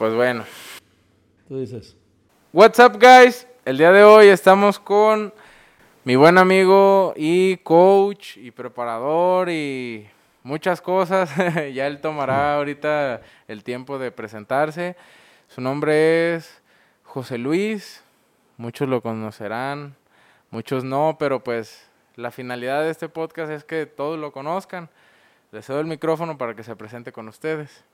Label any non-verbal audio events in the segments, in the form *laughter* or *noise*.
Pues bueno. Tú dices. What's up, guys? El día de hoy estamos con mi buen amigo y coach y preparador y muchas cosas. *laughs* ya él tomará ahorita el tiempo de presentarse. Su nombre es José Luis. Muchos lo conocerán, muchos no, pero pues la finalidad de este podcast es que todos lo conozcan. Le cedo el micrófono para que se presente con ustedes.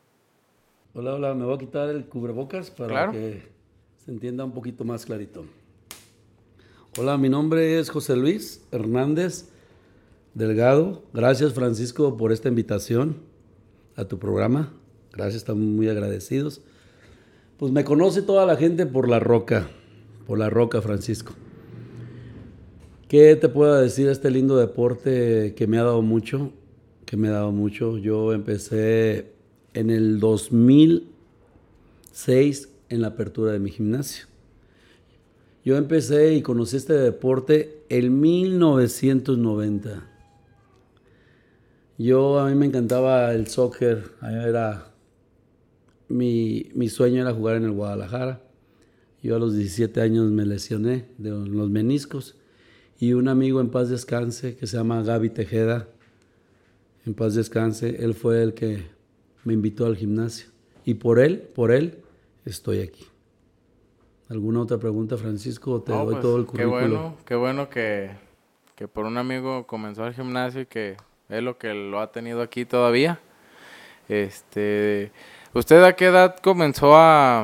Hola, hola, me voy a quitar el cubrebocas para Claro. que se entienda un poquito más clarito. Hola, mi nombre es José Luis Hernández Delgado. Gracias, Francisco, por esta invitación a tu programa. Gracias, estamos muy agradecidos. Pues me conoce toda la gente por la roca, por la roca, Francisco. ¿Qué te puedo decir de este lindo deporte que me ha dado mucho? Que me ha dado mucho. Yo empecé en el 2006 en la apertura de mi gimnasio. Yo empecé y conocí este deporte en 1990. Yo, a mí me encantaba el soccer, a mí era, mi, mi sueño era jugar en el Guadalajara. Yo a los 17 años me lesioné de los meniscos y un amigo en paz descanse que se llama Gaby Tejeda, en paz descanse, él fue el que me invitó al gimnasio y por él, por él estoy aquí. ¿Alguna otra pregunta, Francisco? Te No, doy pues, todo el qué currículo. bueno, qué bueno que, que por un amigo comenzó el gimnasio y que es lo que lo ha tenido aquí todavía. Este, ¿usted a qué edad comenzó a,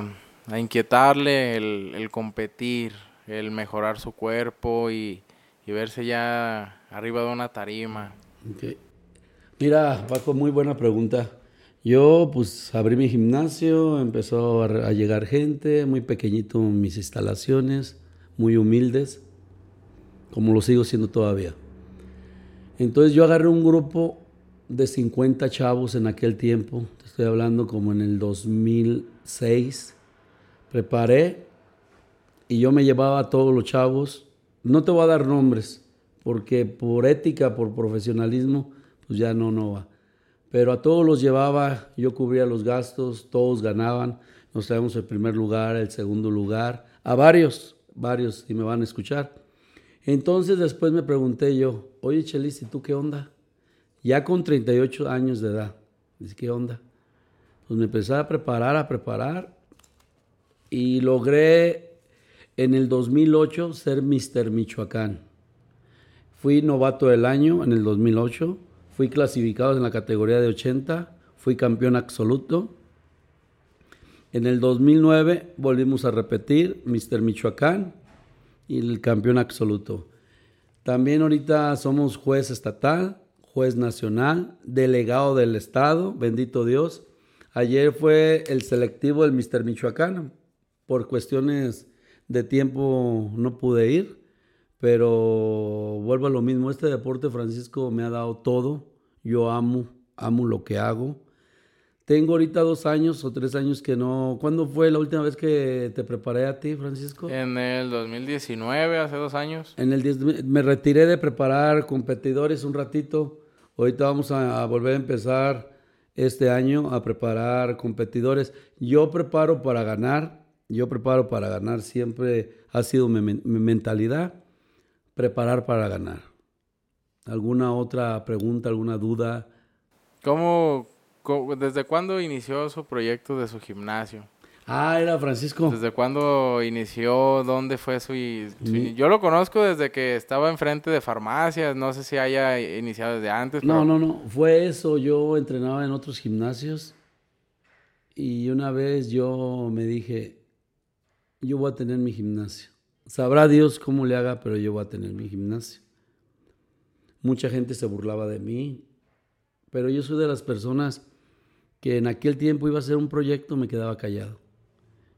a inquietarle el, el competir, el mejorar su cuerpo y, y verse ya arriba de una tarima? Mira, Paco, muy buena pregunta. Yo pues abrí mi gimnasio, empezó a, llegar gente, muy pequeñito mis instalaciones, muy humildes, como lo sigo siendo todavía. Entonces yo agarré un grupo de 50 chavos en aquel tiempo, estoy hablando como en el 2006, preparé y yo me llevaba a todos los chavos, no te voy a dar nombres, porque por ética, por profesionalismo, pues ya no, no va. Pero a todos los llevaba, yo cubría los gastos, todos ganaban, nos traíamos el primer lugar, el segundo lugar, a varios, varios, y me van a escuchar. Entonces después me pregunté yo, oye Chelis, ¿y tú qué onda? Ya con 38 años de edad, ¿qué onda? Pues me empecé a preparar, a preparar, y logré en el 2008 ser Mr. Michoacán. Fui novato del año en el 2008, fui clasificado en la categoría de 80, fui campeón absoluto. En el 2009 volvimos a repetir Mr. Michoacán y el campeón absoluto. También ahorita somos juez estatal, juez nacional, delegado del estado, bendito Dios. Ayer fue el selectivo del Mr. Michoacán. Por cuestiones de tiempo no pude ir, pero vuelvo a lo mismo. Este deporte, Francisco, me ha dado todo. Yo amo, amo lo que hago. Tengo ahorita dos años o tres años que no. ¿Cuándo fue la última vez que te preparé a ti, Francisco? En el 2019, hace dos años. En el 10 me retiré de preparar competidores un ratito. Ahorita vamos a, a volver a empezar este año a preparar competidores. Yo preparo para ganar. Yo preparo para ganar. Siempre ha sido mi, mi mentalidad. Preparar para ganar. ¿Alguna otra pregunta, alguna duda? ¿Cómo, cómo- desde cuándo inició su proyecto de su gimnasio? Ah, era Francisco. ¿Desde cuándo inició? ¿Dónde fue su, Yo lo conozco desde que estaba enfrente de farmacias. No sé si haya iniciado desde antes. No, pero- no, no. Fue eso. Yo entrenaba en otros gimnasios y una vez yo me dije, yo voy a tener mi gimnasio. Sabrá Dios cómo le haga, pero yo voy a tener mi gimnasio. Mucha gente se burlaba de mí, pero yo soy de las personas que en aquel tiempo iba a hacer un proyecto, me quedaba callado.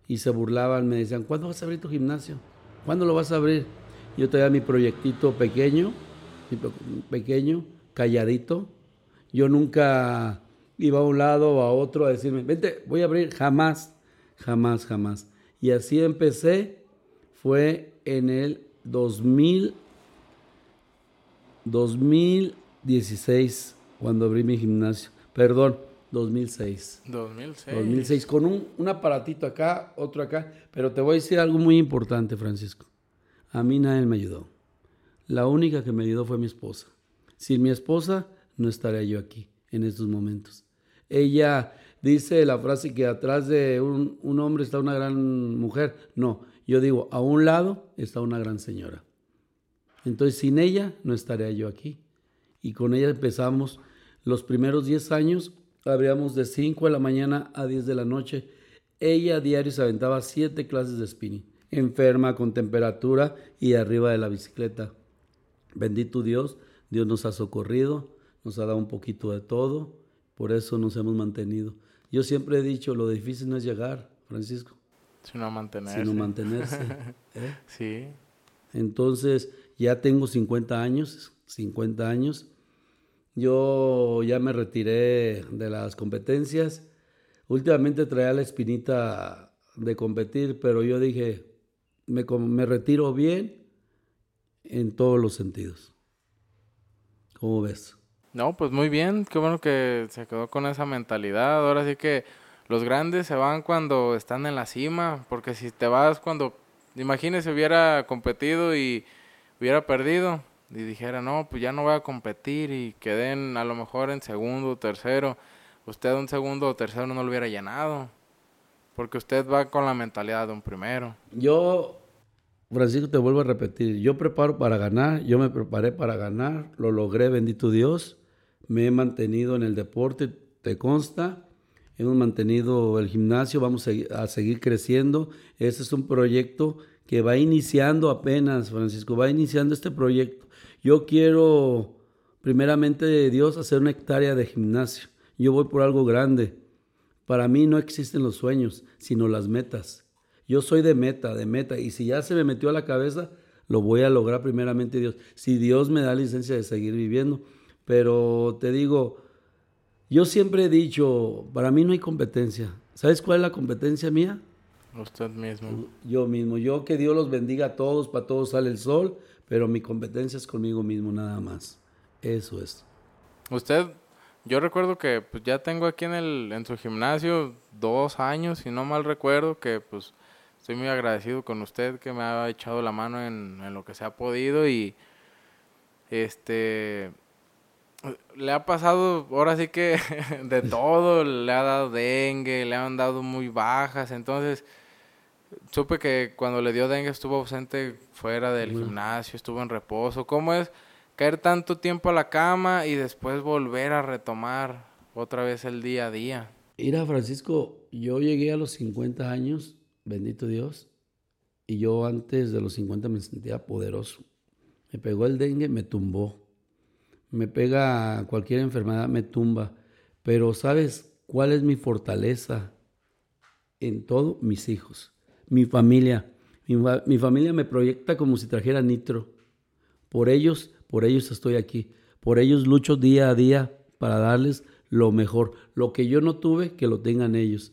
Y se burlaban, me decían, ¿cuándo vas a abrir tu gimnasio? ¿Cuándo lo vas a abrir? Yo traía mi proyectito pequeño, pequeño, calladito. Yo nunca iba a un lado o a otro a decirme, vente, voy a abrir, jamás, jamás, jamás. Y así empecé, fue en el 2000, 2016, cuando abrí mi gimnasio. Perdón, 2006. 2006. 2006, con un, un aparatito acá, otro acá. Pero te voy a decir algo muy importante, Francisco. A mí nadie me ayudó. La única que me ayudó fue mi esposa. Sin mi esposa, no estaría yo aquí en estos momentos. Ella dice la frase que atrás de un, un hombre está una gran mujer. No, yo digo, a un lado está una gran señora. Entonces, sin ella, no estaría yo aquí. Y con ella empezamos los primeros 10 años, abríamos de 5 de la mañana a 10 de la noche. Ella a diario se aventaba 7 clases de spinning, enferma, con temperatura y arriba de la bicicleta. Bendito Dios, Dios nos ha socorrido, nos ha dado un poquito de todo, por eso nos hemos mantenido. Yo siempre he dicho, lo difícil no es llegar, Francisco, Sino mantenerse. sino mantenerse. *laughs* ¿eh? Sí. Entonces, ya tengo 50 años, 50 años. Yo ya me retiré de las competencias. Últimamente traía la espinita de competir, pero yo dije, me, me retiro bien en todos los sentidos. ¿Cómo ves? No, pues muy bien, qué bueno que se quedó con esa mentalidad. Ahora sí que los grandes se van cuando están en la cima, porque si te vas cuando, imagínese, hubiera competido y hubiera perdido y dijera, no, pues ya no voy a competir y queden a lo mejor en segundo o tercero, usted un segundo o tercero no lo hubiera llenado, porque usted va con la mentalidad de un primero. Yo, Francisco, te vuelvo a repetir, yo preparo para ganar, yo me preparé para ganar, lo logré, bendito Dios, me he mantenido en el deporte, te consta, hemos mantenido el gimnasio, vamos a, seguir creciendo, este es un proyecto que va iniciando apenas, Francisco, va iniciando este proyecto. Yo quiero, primeramente de Dios, hacer una hectárea de gimnasio, yo voy por algo grande. Para mí no existen los sueños, sino las metas. Yo soy de meta, de meta. Y si ya se me metió a la cabeza, lo voy a lograr primeramente Dios. Si Dios me da licencia de seguir viviendo. Pero te digo, yo siempre he dicho, para mí no hay competencia. ¿Sabes cuál es la competencia mía? Usted mismo. Yo mismo. Yo que Dios los bendiga a todos, para todos sale el sol, pero mi competencia es conmigo mismo nada más. Eso es. Usted, yo recuerdo que pues ya tengo aquí en el, en su gimnasio dos años, si no mal recuerdo, que pues estoy muy agradecido con usted que me ha echado la mano en, en lo que se ha podido y este le ha pasado ahora sí que *laughs* de todo, le ha dado dengue, le han dado muy bajas, entonces supe que cuando le dio dengue estuvo ausente fuera del gimnasio, estuvo en reposo. ¿Cómo es caer tanto tiempo a la cama y después volver a retomar otra vez el día a día? Mira, Francisco, yo llegué a los 50 años, bendito Dios, y yo antes de los 50 me sentía poderoso. Me pegó el dengue, me tumbó. Me pega cualquier enfermedad, me tumba. Pero ¿sabes cuál es mi fortaleza? En todo, mis hijos, mi familia. Mi, fa- mi familia me proyecta como si trajera nitro. Por ellos, por ellos estoy aquí. Por ellos lucho día a día para darles lo mejor. Lo que yo no tuve, que lo tengan ellos.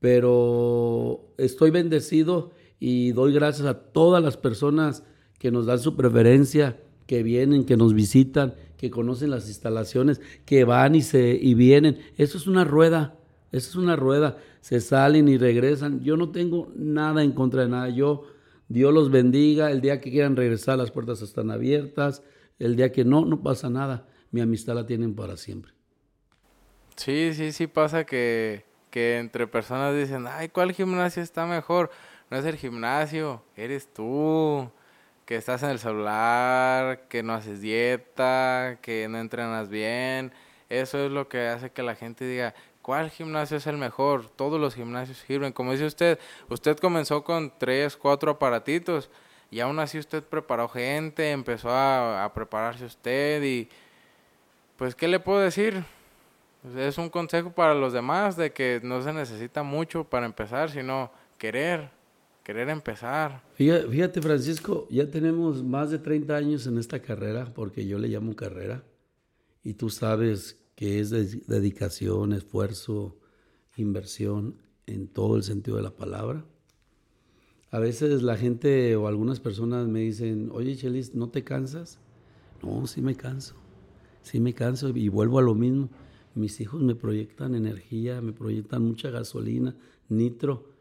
Pero estoy bendecido y doy gracias a todas las personas que nos dan su preferencia, que vienen, que nos visitan, que conocen las instalaciones, que van y se y vienen. Eso es una rueda. Eso es una rueda. Se salen y regresan. Yo no tengo nada en contra de nada. Yo Dios los bendiga. El día que quieran regresar, las puertas están abiertas. El día que no, no pasa nada. Mi amistad la tienen para siempre. Sí, sí, sí pasa que, que entre personas dicen, ay, ¿cuál gimnasio está mejor? No es el gimnasio, eres tú, que estás en el celular, que no haces dieta, que no entrenas bien. Eso es lo que hace que la gente diga, ¿cuál gimnasio es el mejor? Todos los gimnasios sirven. Como dice usted, usted comenzó con tres, cuatro aparatitos y aún así usted preparó gente, empezó a, a prepararse usted y pues, ¿qué le puedo decir? Es un consejo para los demás de que no se necesita mucho para empezar, sino querer, querer empezar. Fíjate, Francisco, ya tenemos más de 30 años en esta carrera, porque yo le llamo carrera, y tú sabes que es de- dedicación, esfuerzo, inversión en todo el sentido de la palabra. A veces la gente o algunas personas me dicen, oye Chelis, ¿no te cansas? No, sí me canso, sí me canso y vuelvo a lo mismo. mis hijos me proyectan energía, me proyectan mucha gasolina, nitro.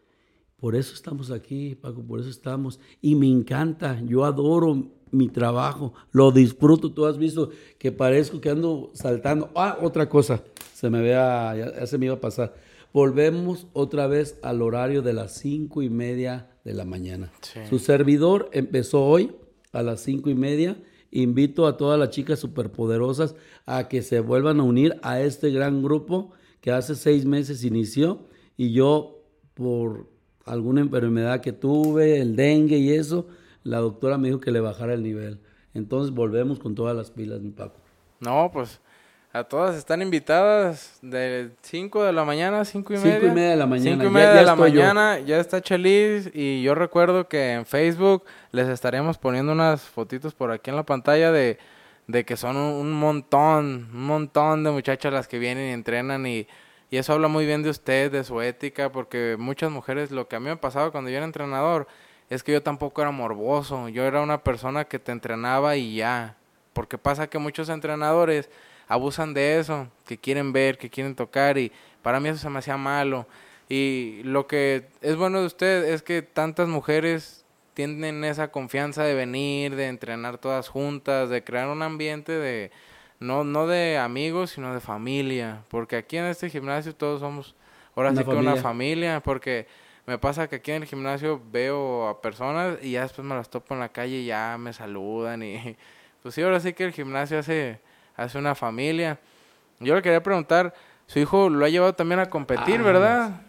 Por eso estamos aquí, Paco, por eso estamos. Y me encanta, yo adoro mi trabajo, lo disfruto. Tú has visto que parezco que ando saltando. Ah, otra cosa, se me vea, ya, se me iba a pasar. Volvemos otra vez al horario de las cinco y media de la mañana. Su servidor empezó hoy a las cinco y media. Invito a todas las chicas superpoderosas a que se vuelvan a unir a este gran grupo que hace seis meses inició y yo por alguna enfermedad que tuve, el dengue y eso, la doctora me dijo que le bajara el nivel. Entonces volvemos con todas las pilas, mi Paco. No, pues a todas están invitadas de 5 de la mañana, 5 y media. 5 y media de la mañana. 5 y media de la mañana, ya está Chelis y yo recuerdo que en Facebook les estaremos poniendo unas fotitos por aquí en la pantalla de, de que son un, montón, un montón de muchachas las que vienen y entrenan y, y eso habla muy bien de usted, de su ética, porque muchas mujeres, lo que a mí me pasaba cuando yo era entrenador, es que yo tampoco era morboso, yo era una persona que te entrenaba y ya, porque pasa que muchos entrenadores abusan de eso, que quieren ver, que quieren tocar y para mí eso se me hacía malo. Y lo que es bueno de usted es que tantas mujeres tienen esa confianza de venir, de entrenar todas juntas, de crear un ambiente de no no de amigos, sino de familia, porque aquí en este gimnasio todos somos ahora sí que una familia, porque me pasa que aquí en el gimnasio veo a personas y ya después me las topo en la calle y ya me saludan y *laughs* pues sí, ahora sí que el gimnasio hace hace una familia. Yo le quería preguntar, su hijo lo ha llevado también a competir, ah, ¿verdad?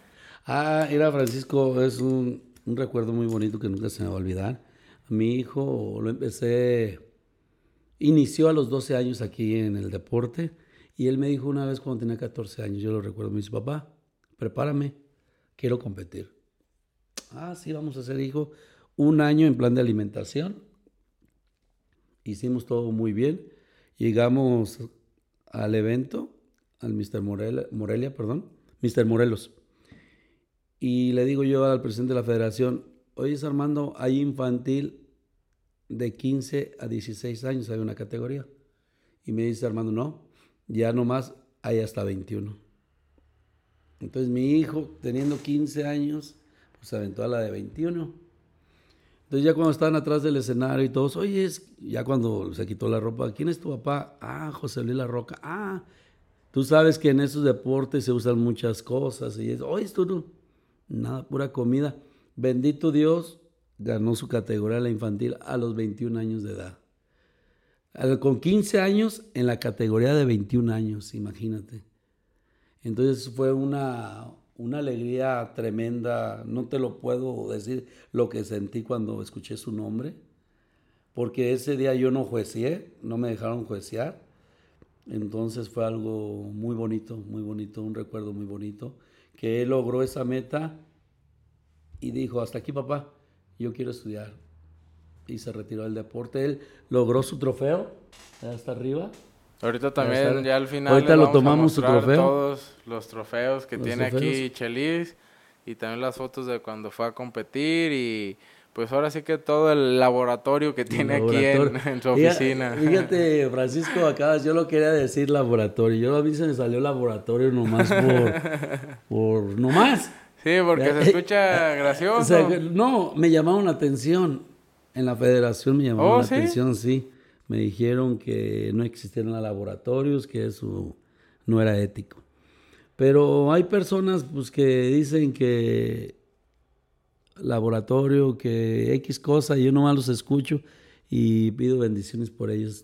Ah, era Francisco, es un, recuerdo muy bonito que nunca se me va a olvidar. Mi hijo lo empecé, inició a los 12 años aquí en el deporte y él me dijo una vez cuando tenía 14 años, yo lo recuerdo, me dice, papá, prepárame, quiero competir. Ah, sí, vamos a hacer, hijo, un año en plan de alimentación. Hicimos todo muy bien Llegamos al evento, al Mr. Morelia, Morelia, perdón, Mr. Morelos. Y le digo yo al presidente de la federación, oye Armando, hay infantil de 15 a 16 años, hay una categoría. Y me dice Armando, no, ya nomás hay hasta 21. Entonces mi hijo, teniendo 15 años, pues aventó a la de 21. Entonces ya cuando estaban atrás del escenario y todos, oye, ya cuando se quitó la ropa, ¿quién es tu papá? Ah, José Luis La Roca. Ah, tú sabes que en esos deportes se usan muchas cosas. Y es, oye, esto no, nada, pura comida. Bendito Dios, ganó su categoría la infantil a los 21 años de edad. Con 15 años en la categoría de 21 años, imagínate. Entonces fue una, una alegría tremenda, no te lo puedo decir lo que sentí cuando escuché su nombre, porque ese día yo no juecié, no me dejaron juecear, entonces fue algo muy bonito, muy bonito, un recuerdo muy bonito, que él logró esa meta y dijo, hasta aquí papá, yo quiero estudiar. Y se retiró del deporte, él logró su trofeo, hasta arriba, Ahorita también, ya al final. Ahorita lo tomamos su trofeo. Todos los trofeos que tiene aquí Chelis y también las fotos de cuando fue a competir y pues ahora sí que todo el laboratorio que tiene aquí en, su oficina. Fíjate, Francisco, acá yo lo quería decir laboratorio. Yo a mí se me salió laboratorio nomás por, *laughs* por nomás. Sí, porque se escucha gracioso. no, me llamaron la atención. En la federación me llamaron oh, la atención, sí me dijeron que no existían laboratorios, que eso no era ético. Pero hay personas pues, que dicen que laboratorio, que X cosa, yo nomás los escucho y pido bendiciones por ellos,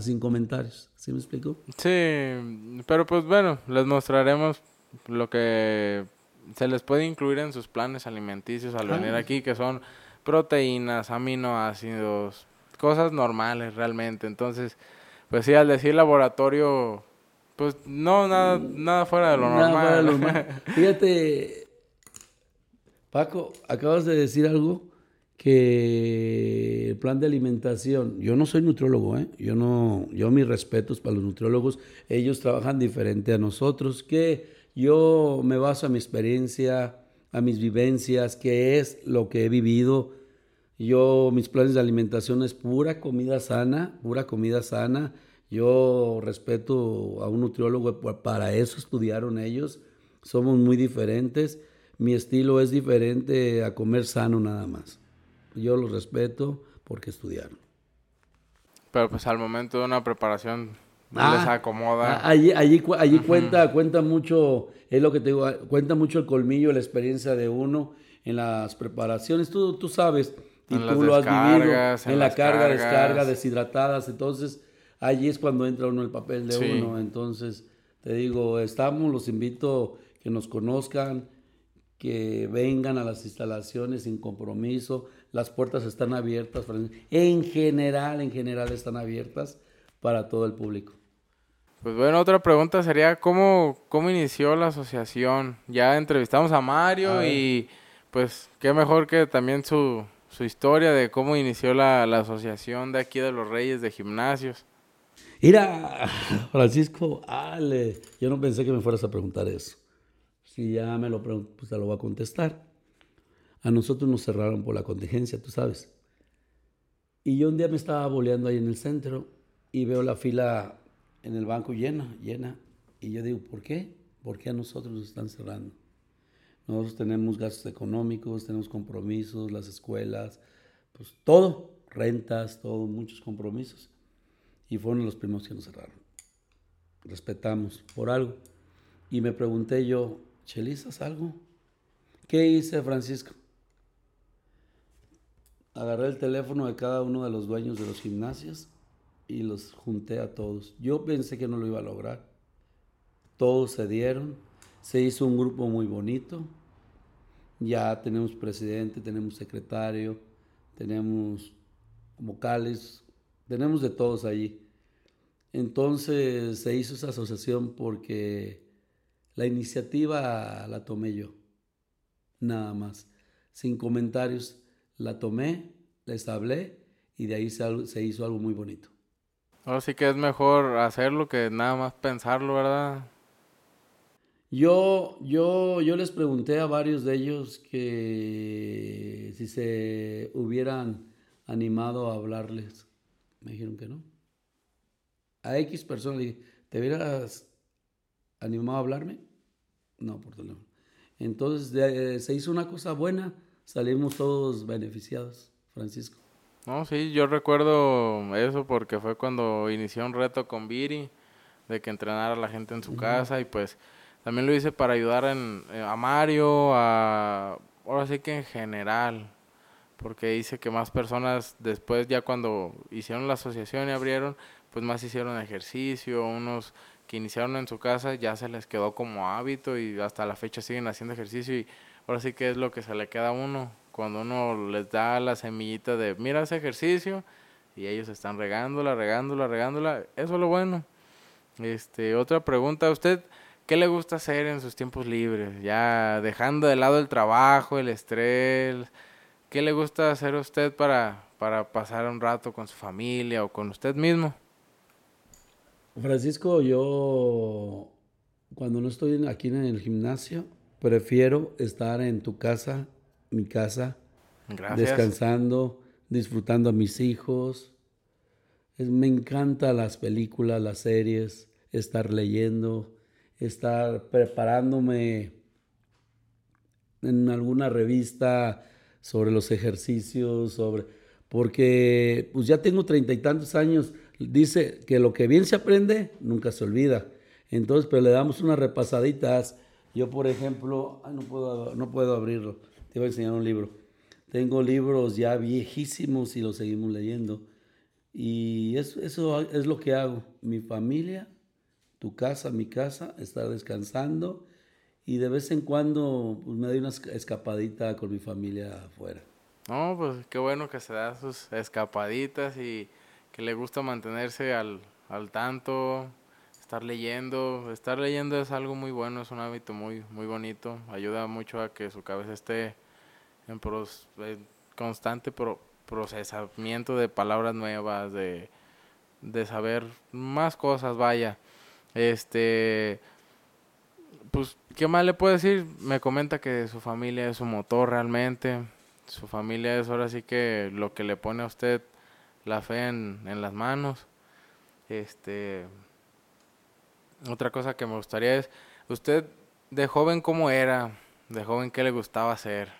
sin comentarios. ¿Sí me explico? Sí, pero pues bueno, les mostraremos lo que se les puede incluir en sus planes alimenticios al venir aquí, que son proteínas, aminoácidos, cosas normales realmente. Entonces, pues sí, al decir laboratorio, pues no, nada, nada fuera de lo normal. *laughs* Fíjate, Paco, acabas de decir algo que el plan de alimentación, yo no soy nutriólogo, ¿eh? yo no, yo mis respetos para los nutriólogos, ellos trabajan diferente a nosotros, que yo me baso a mi experiencia, a mis vivencias, que es lo que he vivido, yo, mis planes de alimentación es pura comida sana, pura comida sana. Yo respeto a un nutriólogo, para eso estudiaron ellos. Somos muy diferentes. Mi estilo es diferente a comer sano nada más. Yo los respeto porque estudiaron. Pero pues al momento de una preparación no les ah, acomoda. Allí, allí, allí cuenta, cuenta mucho, es lo que te digo, cuenta mucho el colmillo, la experiencia de uno en las preparaciones. Tú, tú sabes, y tú lo has vivido en, la carga, descarga, deshidratadas. Entonces, allí es cuando entra uno el papel de uno. Entonces, te digo, estamos, los invito que nos conozcan, que vengan a las instalaciones sin compromiso. Las puertas están abiertas. En general, en general están abiertas para todo el público. Pues bueno, otra pregunta sería, ¿cómo, cómo inició la asociación? Ya entrevistamos a Mario y pues qué mejor que también su, su historia de cómo inició la, la, asociación de aquí de los Reyes de Gimnasios. Mira, Francisco, ale, yo no pensé que me fueras a preguntar eso. Si ya me lo pregunto, pues te lo voy a contestar. A nosotros nos cerraron por la contingencia, tú sabes. Y yo un día me estaba boleando ahí en el centro y veo la fila en el banco llena, llena. Y yo digo, ¿por qué? ¿Por qué a nosotros nos están cerrando? Nosotros tenemos gastos económicos, tenemos compromisos, las escuelas, pues todo, rentas, todo, muchos compromisos. Y fueron los primeros que nos cerraron. Respetamos por algo. Y me pregunté yo, ¿Chelizas algo? ¿Qué hice, Francisco? Agarré el teléfono de cada uno de los dueños de los gimnasios y los junté a todos. Yo pensé que no lo iba a lograr. Todos se dieron. Se hizo un grupo muy bonito. Ya tenemos presidente, tenemos secretario, tenemos vocales, tenemos de todos allí. Entonces se hizo esa asociación porque la iniciativa la tomé yo, nada más. Sin comentarios, la tomé, les hablé y de ahí se, hizo algo muy bonito. Ahora sí que es mejor hacerlo que nada más pensarlo, ¿verdad? Yo, yo, yo les pregunté a varios de ellos que si se hubieran animado a hablarles. Me dijeron que no. A X personas le dije, ¿te hubieras animado a hablarme? No, por teléfono. Entonces se hizo una cosa buena, salimos todos beneficiados, Francisco. No, sí, yo recuerdo eso porque fue cuando inició un reto con Viri de que entrenara a la gente en su casa y pues también lo hice para ayudar en, eh, a Mario, a, ahora sí que en general, porque hice que más personas después ya cuando hicieron la asociación y abrieron, pues más hicieron ejercicio, unos que iniciaron en su casa ya se les quedó como hábito y hasta la fecha siguen haciendo ejercicio y ahora sí que es lo que se le queda a uno cuando uno les da la semillita de mira ese ejercicio y ellos están regándola, regándola, regándola, eso es lo bueno. Este, otra pregunta, ¿usted ¿Qué le gusta hacer en sus tiempos libres? Ya dejando de lado el trabajo, el estrés. ¿Qué le gusta hacer a usted para, para pasar un rato con su familia o con usted mismo? Francisco, yo cuando no estoy aquí en el gimnasio, prefiero estar en tu casa, mi casa, descansando, disfrutando a mis hijos. me encantan las películas, las series, estar leyendo estar preparándome en alguna revista sobre los ejercicios, sobre porque pues ya tengo treinta y tantos años, dice que lo que bien se aprende nunca se olvida. Entonces, pero le damos unas repasaditas. Yo, por ejemplo, no puedo, no puedo abrirlo. Te voy a enseñar un libro. Tengo libros ya viejísimos y los seguimos leyendo. Y eso, eso es lo que hago. Mi familia tu casa, mi casa, estar descansando y de vez en cuando pues, me doy una escapadita con mi familia afuera. No, pues qué bueno que se da sus escapaditas y que le gusta mantenerse al, al tanto, estar leyendo. Estar leyendo es algo muy bueno, es un hábito muy, muy bonito. Ayuda mucho a que su cabeza esté en, constante procesamiento de palabras nuevas, de, de saber más cosas, vaya. Este, pues, ¿qué más le puedo decir? Me comenta que su familia es su motor realmente. Su familia es ahora sí que lo que le pone a usted la fe en, en las manos. Este, otra cosa que me gustaría es, usted de joven cómo era, de joven qué le gustaba hacer,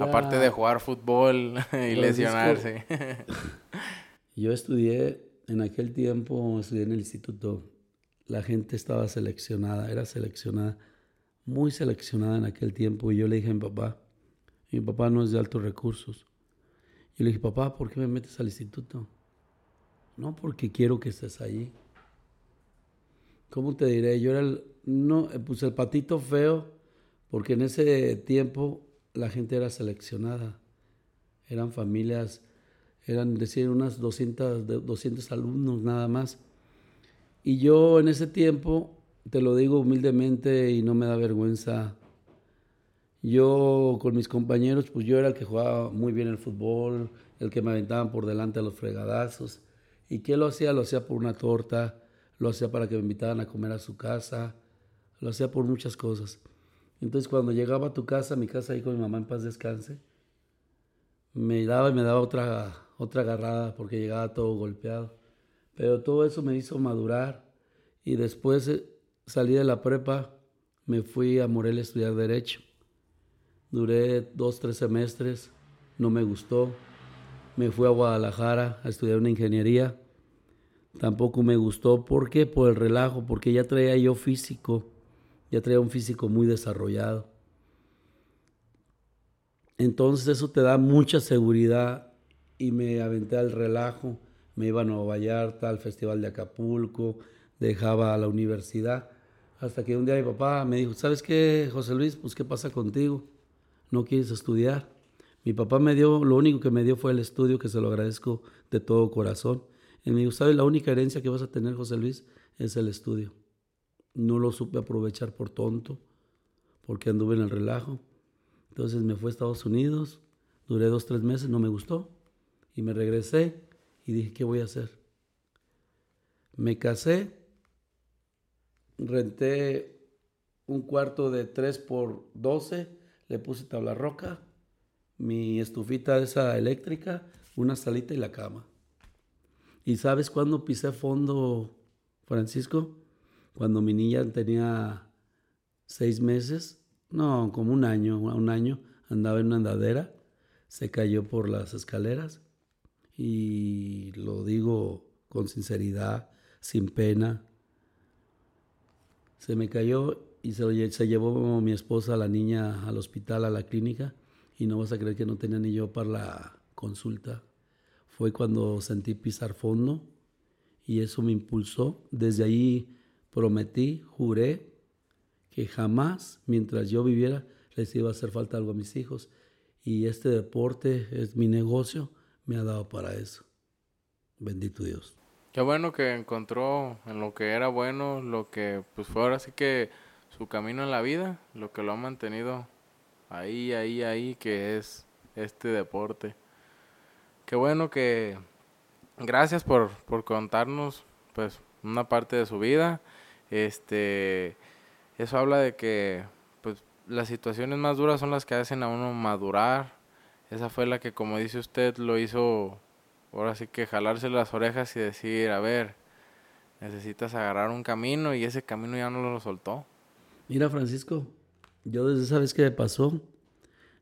aparte de jugar fútbol *laughs* y lesionarse. *laughs* Yo estudié en aquel tiempo, estudié en el instituto. La gente estaba seleccionada, era seleccionada, muy seleccionada en aquel tiempo. Y yo le dije a mi papá, mi papá no es de altos recursos. Y le dije, papá, ¿por qué me metes al instituto? No, porque quiero que estés allí. ¿Cómo te diré? Yo era el, no, pues el patito feo, porque en ese tiempo la gente era seleccionada. Eran familias, eran decir unas 200, 200 alumnos nada más. Y yo en ese tiempo, te lo digo humildemente y no me da vergüenza, yo con mis compañeros, pues yo era el que jugaba muy bien el fútbol, el que me aventaban por delante a los fregadazos. ¿Y qué lo hacía? Lo hacía por una torta, lo hacía para que me invitaran a comer a su casa, lo hacía por muchas cosas. Entonces cuando llegaba a tu casa, a mi casa ahí con mi mamá en paz descanse, me daba y me daba otra, otra agarrada porque llegaba todo golpeado. Pero todo eso me hizo madurar y después eh, salí de la prepa, me fui a Morelia a estudiar Derecho. Duré dos, tres semestres, no me gustó. Me fui a Guadalajara a estudiar una ingeniería. Tampoco me gustó. ¿Por qué? Por el relajo, porque ya traía yo físico, ya traía un físico muy desarrollado. Entonces eso te da mucha seguridad y me aventé al relajo. Me iba a Nueva Vallarta, al Festival de Acapulco, dejaba a la universidad. Hasta que un día mi papá me dijo, ¿sabes qué, José Luis? Pues ¿qué pasa contigo? ¿No quieres estudiar? Mi papá me dio, lo único que me dio fue el estudio, que se lo agradezco de todo corazón. Me dijo, ¿sabes? La única herencia que vas a tener, José Luis, es el estudio. No lo supe aprovechar por tonto, porque anduve en el relajo. Entonces me fui a Estados Unidos, duré dos, tres meses, no me gustó. Y me regresé y dije, ¿qué voy a hacer? Me casé, renté un cuarto de 3 por 12, le puse tabla roca, mi estufita esa eléctrica, una salita y la cama. ¿Y sabes cuándo pisé fondo, Francisco? Cuando mi niña tenía seis meses, no, como un año, un año, andaba en una andadera, se cayó por las escaleras y lo digo con sinceridad, sin pena. Se me cayó y se, se llevó mi esposa, la niña, al hospital, a la clínica y no vas a creer que no tenía ni yo para la consulta. Fue cuando sentí pisar fondo y eso me impulsó. Desde ahí prometí, juré que jamás, mientras yo viviera, les iba a hacer falta algo a mis hijos. Y este deporte es mi negocio, me ha dado para eso. Bendito Dios. Qué bueno que encontró en lo que era bueno, lo que pues fue ahora sí que su camino en la vida, lo que lo ha mantenido ahí, ahí, ahí, que es este deporte. Qué bueno que gracias por, por contarnos pues una parte de su vida. Este eso habla de que pues las situaciones más duras son las que hacen a uno madurar. Esa fue la que como dice usted lo hizo ahora sí que jalarse las orejas y decir, a ver, necesitas agarrar un camino y ese camino ya no lo soltó. Mira, Francisco, yo desde esa vez que me pasó,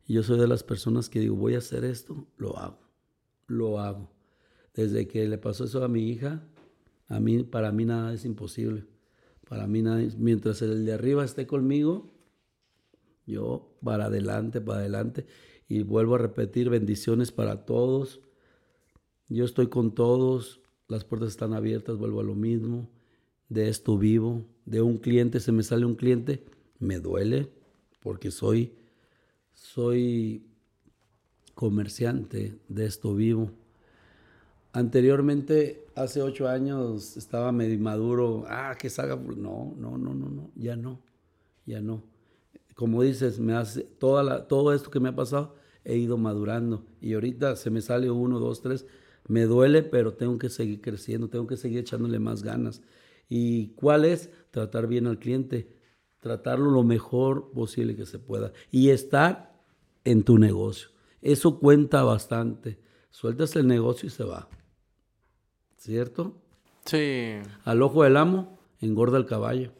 yo soy de las personas que digo, voy a hacer esto, lo hago, lo hago. Desde que le pasó eso a mi hija, a mí, para mí nada es imposible. Para mí nada, mientras el de arriba esté conmigo, yo para adelante, para adelante. Y vuelvo a repetir, bendiciones para todos. Yo estoy con todos, las puertas están abiertas, vuelvo a lo mismo. De esto vivo, de un cliente se me sale un cliente, me duele porque soy, soy comerciante, de esto vivo. Anteriormente, hace ocho años, estaba medio maduro, ah, que salga, no, no, no, no, no, ya no, ya no. Como dices, me hace, toda todo esto que me ha pasado, he ido madurando y ahorita se me sale uno, dos, tres, me duele, pero tengo que seguir creciendo, tengo que seguir echándole más ganas. ¿Y cuál es? Tratar bien al cliente, tratarlo lo mejor posible que se pueda y estar en tu negocio. Eso cuenta bastante. Sueltas el negocio y se va. ¿Cierto? Sí. Al ojo del amo, engorda el caballo.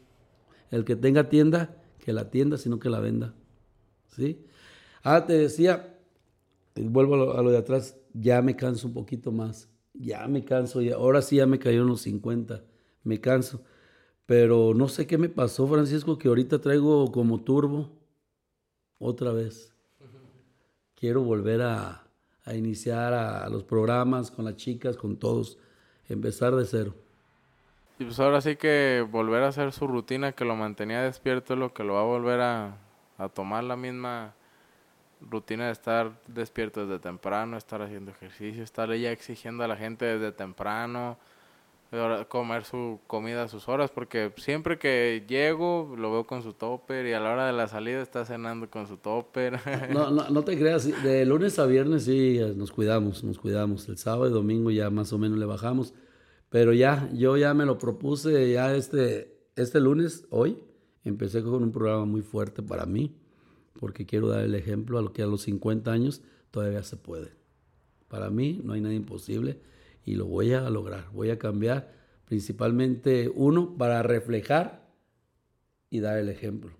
El que tenga tienda, que la tienda, sino que la venda. ¿Sí? Ah, te decía, vuelvo a lo, a lo de atrás, ya me canso un poquito más. Ya me canso, ya, ahora sí ya me cayó en los 50. Me canso. Pero no sé qué me pasó, Francisco, que ahorita traigo como turbo otra vez. Quiero volver a, a iniciar a, los programas con las chicas, con todos, empezar de cero. Y pues ahora sí que volver a hacer su rutina que lo mantenía despierto es lo que lo va a volver a, a tomar la misma rutina de estar despierto desde temprano, estar haciendo ejercicio, estar ya exigiendo a la gente desde temprano, comer su comida a sus horas, porque siempre que llego lo veo con su topper y a la hora de la salida está cenando con su topper. *laughs* No, no, no te creas, de lunes a viernes sí nos cuidamos, nos cuidamos. El sábado y domingo ya más o menos le bajamos, pero ya, yo ya me lo propuse, ya este, este lunes, hoy, empecé con un programa muy fuerte para mí porque quiero dar el ejemplo a lo que a los 50 años todavía se puede. Para mí no hay nada imposible y lo voy a lograr. Voy a cambiar principalmente uno para reflejar y dar el ejemplo.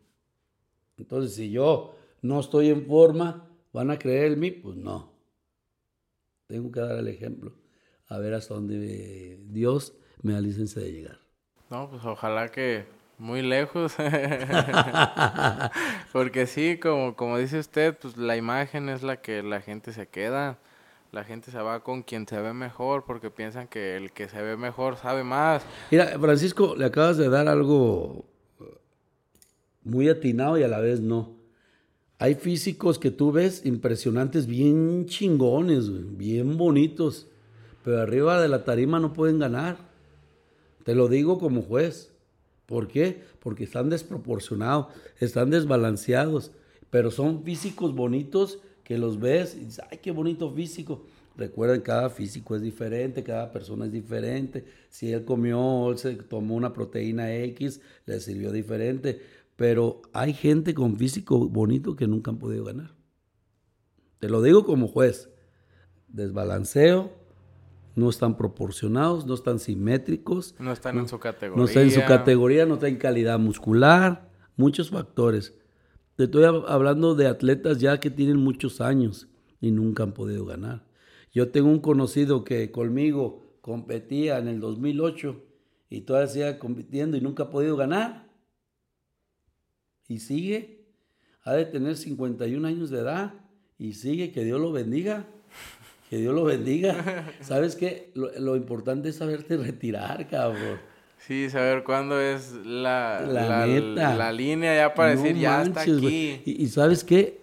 Entonces, si yo no estoy en forma, ¿van a creer en mí? Pues no. Tengo que dar el ejemplo. A ver hasta dónde Dios me da licencia de llegar. No, pues ojalá que muy lejos. *laughs* *laughs* Porque sí, como, como dice usted, pues la imagen es la que la gente se queda. La gente se va con quien se ve mejor porque piensan que el que se ve mejor sabe más. Mira, Francisco, le acabas de dar algo muy atinado y a la vez no. Hay físicos que tú ves impresionantes, bien chingones, bien bonitos, pero arriba de la tarima no pueden ganar. Te lo digo como juez. ¿Por qué? Porque están desproporcionados, están desbalanceados, pero son físicos bonitos que los ves y dices, ay, qué bonito físico. Recuerden, cada físico es diferente, cada persona es diferente. Si él comió, él se tomó una proteína X, le sirvió diferente. Pero hay gente con físico bonito que nunca han podido ganar. Te lo digo como juez. Desbalanceo, no están proporcionados, no están simétricos. No están en su categoría. No están en su categoría, no están en calidad muscular, muchos factores. Te estoy hablando de atletas ya que tienen muchos años y nunca han podido ganar. Yo tengo un conocido que conmigo competía en el 2008 y todavía sigue compitiendo y nunca ha podido ganar. Y sigue. Ha de tener 51 años de edad y sigue, que Dios lo bendiga. Que Dios lo bendiga. *laughs* ¿Sabes qué? Lo, importante es saberte retirar, cabrón. Sí, saber cuándo es la, la, la, línea ya para decir, ya está aquí. Y, sabes qué?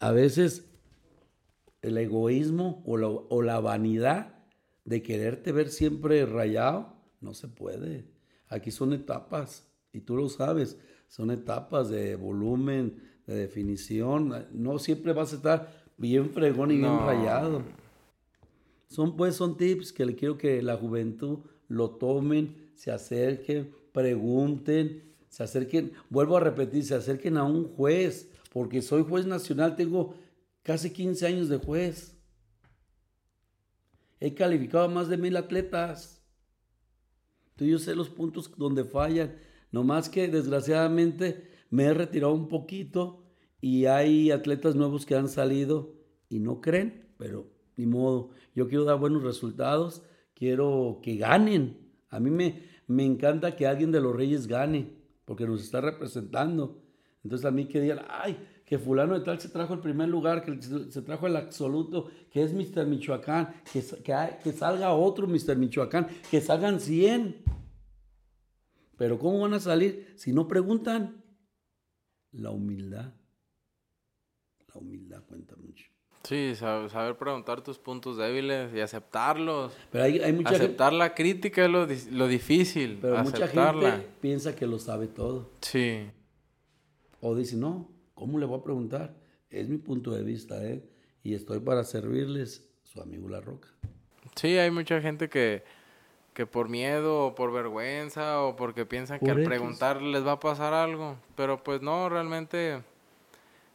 A veces el egoísmo o la, o la vanidad de quererte ver siempre rayado, no se puede. Aquí son etapas, y tú lo sabes, son etapas de volumen, de definición. No siempre vas a estar bien fregón y bien rayado. Son pues son tips que le quiero que la juventud lo tomen, se acerquen, pregunten, se acerquen, vuelvo a repetir, se acerquen a un juez, porque soy juez nacional, tengo casi 15 años de juez. He calificado a más de mil atletas. Entonces yo sé los puntos donde fallan. No más que desgraciadamente me he retirado un poquito y hay atletas nuevos que han salido y no creen, pero ni modo. Yo quiero dar buenos resultados, quiero que ganen. A mí me, me encanta que alguien de los Reyes gane, porque nos está representando. Entonces a mí que digan, ay, que fulano de tal se trajo el primer lugar, que se trajo el absoluto, que es Mr. Michoacán, que, que, salga otro Mr. Michoacán, que salgan 100. Pero ¿cómo van a salir si no preguntan? La humildad. La humildad cuenta mucho. Sí, saber, preguntar tus puntos débiles y aceptarlos. Pero hay, mucha Aceptar la crítica es lo, lo difícil. Pero mucha gente piensa que lo sabe todo. Sí. O dice, no, ¿cómo le voy a preguntar? Es mi punto de vista, ¿eh? Y estoy para servirles, su amigo La Roca. Sí, hay mucha gente que, que por miedo o por vergüenza o porque piensan que al preguntar les va a pasar algo. Pero pues no, realmente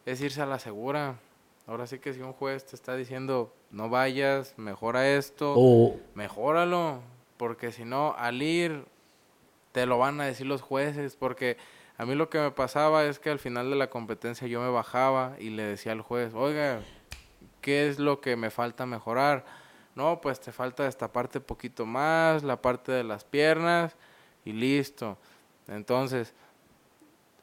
es irse a la segura. Ahora sí que si un juez te está diciendo, no vayas, mejora esto, o, mejóralo. porque si no, al ir, te lo van a decir los jueces, porque a mí lo que me pasaba es que al final de la competencia yo me bajaba y le decía al juez, oiga, ¿qué es lo que me falta mejorar? No, pues te falta esta parte poquito más, la parte de las piernas y listo. Entonces,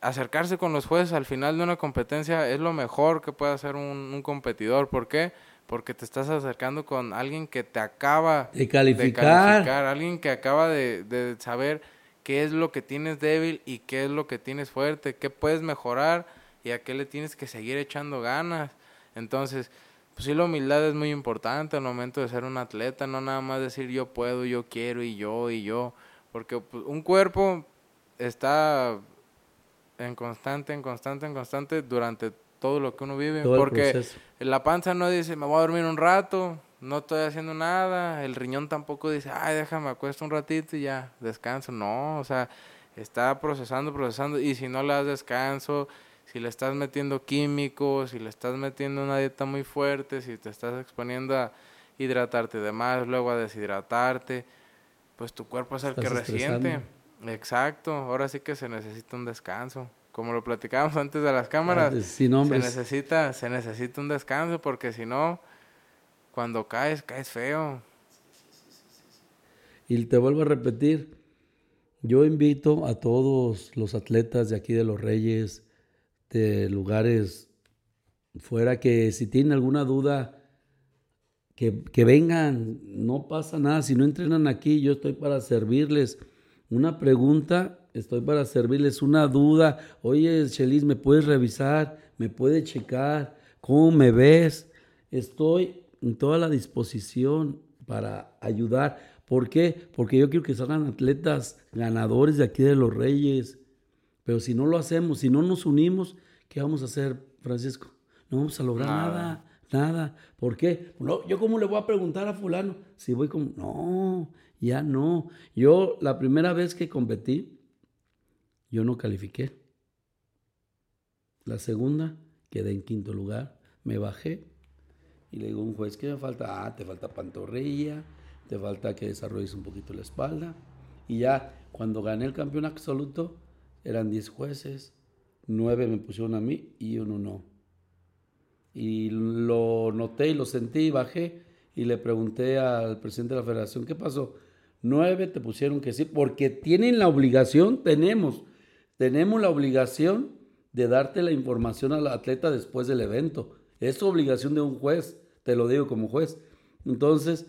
acercarse con los jueces al final de una competencia es lo mejor que puede hacer un, un competidor. ¿Por qué? porque te estás acercando con alguien que te acaba de calificar, alguien que acaba de, de, saber qué es lo que tienes débil y qué es lo que tienes fuerte, qué puedes mejorar y a qué le tienes que seguir echando ganas. Entonces, pues sí, la humildad es muy importante al momento de ser un atleta, no nada más decir yo puedo, yo quiero y yo y yo, porque pues, un cuerpo está en constante, en constante, en constante durante todo lo que uno vive. porque la panza no dice, me voy a dormir un rato, no estoy haciendo nada. El riñón tampoco dice, ay, déjame acuesto un ratito y ya, descanso. No, o sea, está procesando, procesando. Y si no le das descanso, si le estás metiendo químicos, si le estás metiendo una dieta muy fuerte, si te estás exponiendo a hidratarte de más, luego a deshidratarte, pues tu cuerpo es el que resiente. Exacto, ahora sí que se necesita un descanso como lo platicábamos antes de las cámaras, se necesita, se necesita un descanso porque si no, cuando caes, caes feo. Y te vuelvo a repetir, yo invito a todos los atletas de aquí de Los Reyes, de lugares fuera, que si tienen alguna duda, que, que vengan, no pasa nada, si no entrenan aquí, yo estoy para servirles. Una pregunta estoy para servirles una duda. Oye, Chelis, ¿me puedes revisar? ¿Me puedes checar? ¿Cómo me ves? Estoy en toda la disposición para ayudar. ¿Por qué? Porque yo quiero que salgan atletas ganadores de aquí de los Reyes. Pero si no lo hacemos, si no nos unimos, ¿qué vamos a hacer, Francisco? No vamos a lograr nada, nada. ¿Por qué? No, yo cómo le voy a preguntar a fulano si voy con... No, ya no. Yo la primera vez que competí, yo no califiqué. La segunda, quedé en quinto lugar, me bajé y le digo a un juez, ¿qué me falta? Ah, te falta pantorrilla, te falta que desarrolles un poquito la espalda. Y ya cuando gané el campeón absoluto, eran 10 jueces, 9 me pusieron a mí y uno no. Y lo noté y lo sentí y bajé y le pregunté al presidente de la federación, ¿qué pasó? Nueve te pusieron que sí, porque tienen la obligación, tenemos tenemos la obligación de darte la información al atleta después del evento. Es obligación de un juez, te lo digo como juez. Entonces,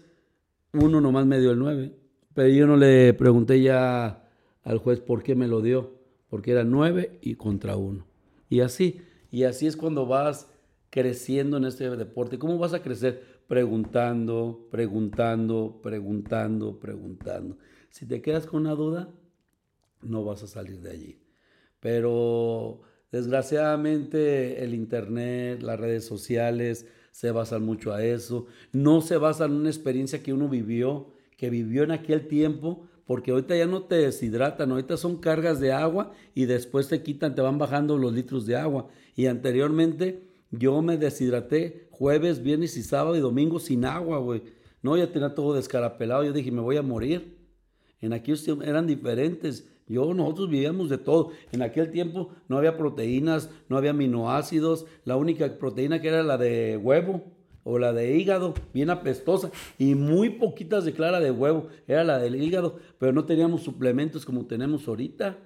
uno nomás me dio el 9, pero yo no le pregunté ya al juez por qué me lo dio, porque era 9 y contra uno. Y así, y así es cuando vas creciendo en este deporte. ¿Cómo vas a crecer? Preguntando, preguntando, preguntando, preguntando. Si te quedas con una duda, no vas a salir de allí. Pero desgraciadamente el Internet, las redes sociales se basan mucho a eso. No se basan en una experiencia que uno vivió, que vivió en aquel tiempo, porque ahorita ya no te deshidratan, ahorita son cargas de agua y después te quitan, te van bajando los litros de agua. Y anteriormente yo me deshidraté jueves, viernes y sábado y domingo sin agua, güey. No, ya tenía todo descarapelado, yo dije, me voy a morir. En aquellos eran diferentes. Yo, nosotros vivíamos de todo. En aquel tiempo no había proteínas, no había aminoácidos. La única proteína que era la de huevo o la de hígado, bien apestosa, y muy poquitas de clara de huevo, era la del hígado, pero no teníamos suplementos como tenemos ahorita.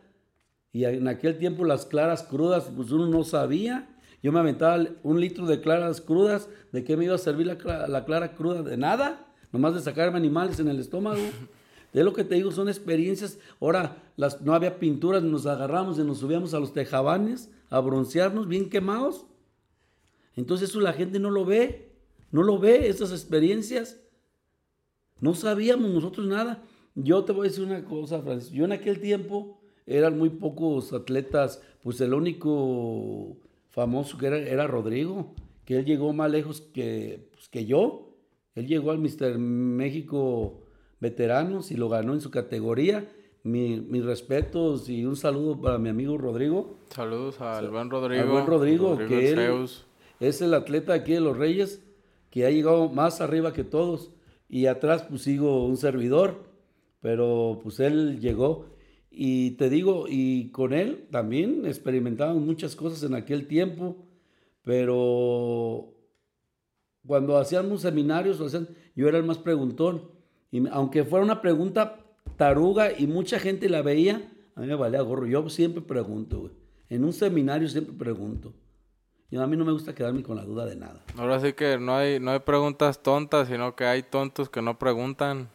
Y en aquel tiempo las claras crudas, pues uno no sabía. Yo me aventaba un litro de claras crudas, ¿de qué me iba a servir la, la clara cruda? De nada, nomás de sacarme animales en el estómago. *laughs* De lo que te digo, son experiencias. Ahora, las, no había pinturas, nos agarramos y nos subíamos a los tejabanes a broncearnos bien quemados. Entonces eso la gente no lo ve, no lo ve, esas experiencias. No sabíamos nosotros nada. Yo te voy a decir una cosa, Francis. Yo en aquel tiempo eran muy pocos atletas, pues el único famoso que era, era Rodrigo, que él llegó más lejos que, pues, que yo. Él llegó al Mister México veteranos y lo ganó en su categoría. mis respetos y un saludo para mi amigo Rodrigo. Saludos al buen Rodrigo. Al buen Rodrigo, que él es el atleta aquí de los Reyes que ha llegado más arriba que todos. Y atrás pues sigo un servidor. Pero pues él llegó y te digo, y con él también experimentamos muchas cosas en aquel tiempo, pero cuando hacíamos seminarios, yo era el más preguntón. Y aunque fuera una pregunta taruga y mucha gente la veía, a mí me valía gorro. Yo siempre pregunto, En un seminario siempre pregunto. Y a mí no me gusta quedarme con la duda de nada. Ahora sí que no hay, no hay preguntas tontas, sino que hay tontos que no preguntan.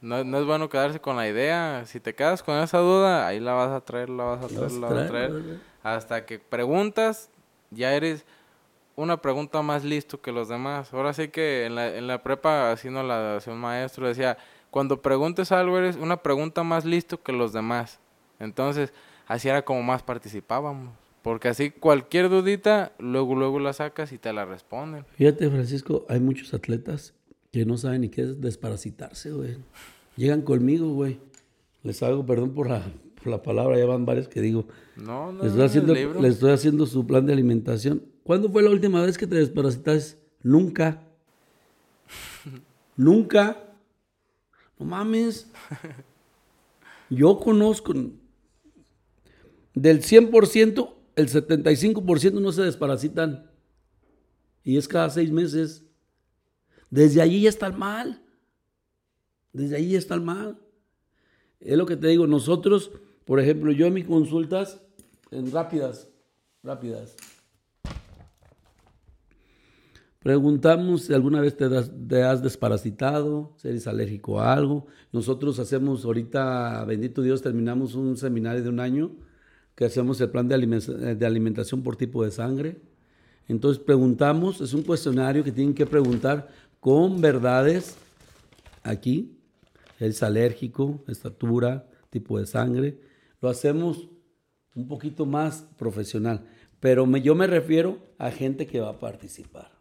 No, no, es bueno quedarse con la idea. Si te quedas con esa duda, ahí la vas a traer, la vas a traer, la vas a traer. Hasta que preguntas, ya eres una pregunta más listo que los demás. Ahora sí que en la, en la prepa, haciendo la hacía un maestro, decía, cuando preguntes algo, eres una pregunta más listo que los demás. Entonces, así era como más participábamos. Porque así cualquier dudita, luego, luego la sacas y te la responden. Fíjate, Francisco, hay muchos atletas que no saben ni qué es desparasitarse, güey. Llegan conmigo, güey. Les hago, perdón por la, por la palabra, ya van varios que digo. No, no, les estoy, haciendo, les estoy haciendo su plan de alimentación. ¿Cuándo fue la última vez que te desparasitaste? Nunca. *laughs* Nunca. No mames. Yo conozco del 100%, el 75% no se desparasitan. Y es cada seis meses. Desde allí está mal. Desde allí está mal. Es lo que te digo, nosotros, por ejemplo, yo en mis consultas, en rápidas, rápidas, preguntamos si alguna vez te, te, has desparasitado, si eres alérgico a algo. Nosotros hacemos ahorita, bendito Dios, terminamos un seminario de un año que hacemos el plan de, alimentación por tipo de sangre. Entonces preguntamos, es un cuestionario que tienen que preguntar con verdades aquí, es alérgico, estatura, tipo de sangre. Lo hacemos un poquito más profesional, pero yo me refiero a gente que va a participar,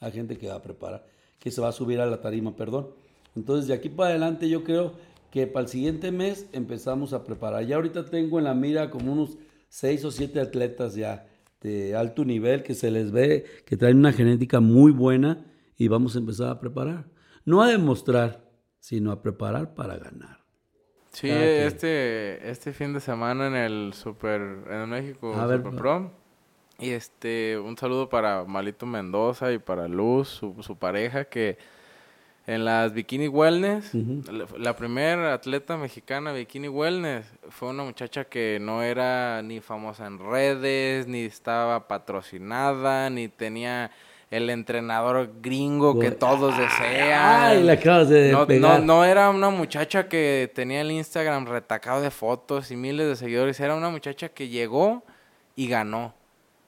a gente que va a preparar, que se va a subir a la tarima, perdón. Entonces de aquí para adelante yo creo que para el siguiente mes empezamos a preparar. Ya ahorita tengo en la mira como unos seis o siete atletas ya de alto nivel que se les ve que traen una genética muy buena y vamos a empezar a preparar. No a demostrar, sino a preparar para ganar. Sí, este, este fin de semana en el Super, en México, Super Pro. Y este, un saludo para Malito Mendoza y para Luz, su, su pareja, que en las Bikini Wellness. La, primera atleta mexicana Bikini Wellness fue una muchacha que no era ni famosa en redes, ni estaba patrocinada, ni tenía el entrenador gringo que todos desean. Ay, la acabas de no, no, no, era una muchacha que tenía el Instagram retacado de fotos y miles de seguidores. Era una muchacha que llegó y ganó.